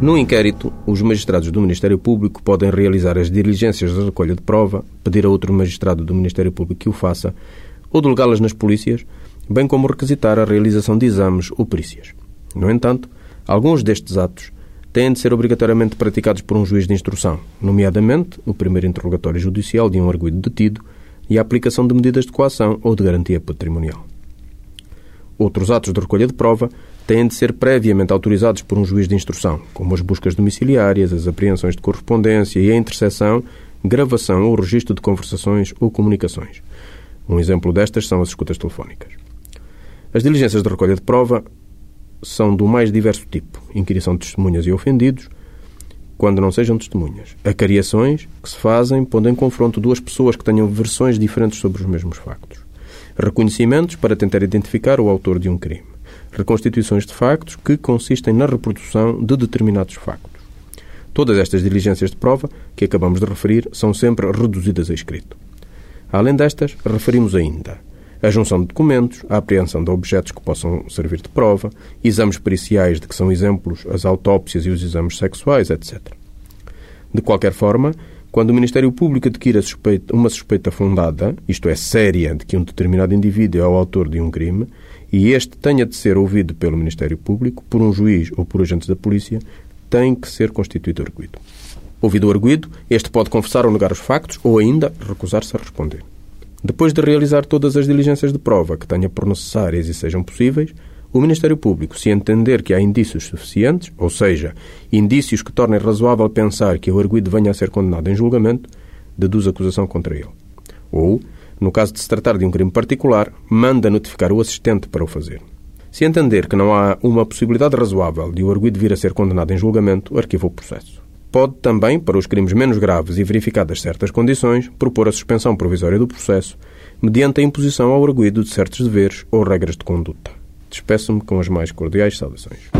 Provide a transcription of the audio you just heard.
No inquérito, os magistrados do Ministério Público podem realizar as diligências de recolha de prova, pedir a outro magistrado do Ministério Público que o faça, ou delegá-las nas polícias, bem como requisitar a realização de exames ou perícias. No entanto, alguns destes atos têm de ser obrigatoriamente praticados por um juiz de instrução, nomeadamente o primeiro interrogatório judicial de um arguido detido e a aplicação de medidas de coação ou de garantia patrimonial. Outros atos de recolha de prova têm de ser previamente autorizados por um juiz de instrução, como as buscas domiciliárias, as apreensões de correspondência e a interseção, gravação ou registro de conversações ou comunicações. Um exemplo destas são as escutas telefónicas. As diligências de recolha de prova são do mais diverso tipo: inquirição de testemunhas e ofendidos, quando não sejam testemunhas. Acariações, que se fazem pondo em confronto duas pessoas que tenham versões diferentes sobre os mesmos factos. Reconhecimentos para tentar identificar o autor de um crime reconstituições de factos que consistem na reprodução de determinados factos. Todas estas diligências de prova que acabamos de referir são sempre reduzidas a escrito. Além destas, referimos ainda a junção de documentos, a apreensão de objetos que possam servir de prova, exames periciais de que são exemplos as autópsias e os exames sexuais, etc. De qualquer forma, quando o Ministério Público adquire suspeita, uma suspeita fundada, isto é, séria, de que um determinado indivíduo é o autor de um crime, e este tenha de ser ouvido pelo Ministério Público, por um juiz ou por agentes da polícia, tem que ser constituído arguído. Ouvido o arguído, este pode confessar ou negar os factos ou ainda recusar-se a responder. Depois de realizar todas as diligências de prova que tenha por necessárias e sejam possíveis, o Ministério Público, se entender que há indícios suficientes, ou seja, indícios que tornem razoável pensar que o arguído venha a ser condenado em julgamento, deduz acusação contra ele. Ou, no caso de se tratar de um crime particular, manda notificar o assistente para o fazer. Se entender que não há uma possibilidade razoável de o arguido vir a ser condenado em julgamento, arquiva o processo. Pode também, para os crimes menos graves e verificadas certas condições, propor a suspensão provisória do processo, mediante a imposição ao arguido de certos deveres ou regras de conduta. Despeço-me com as mais cordiais saudações.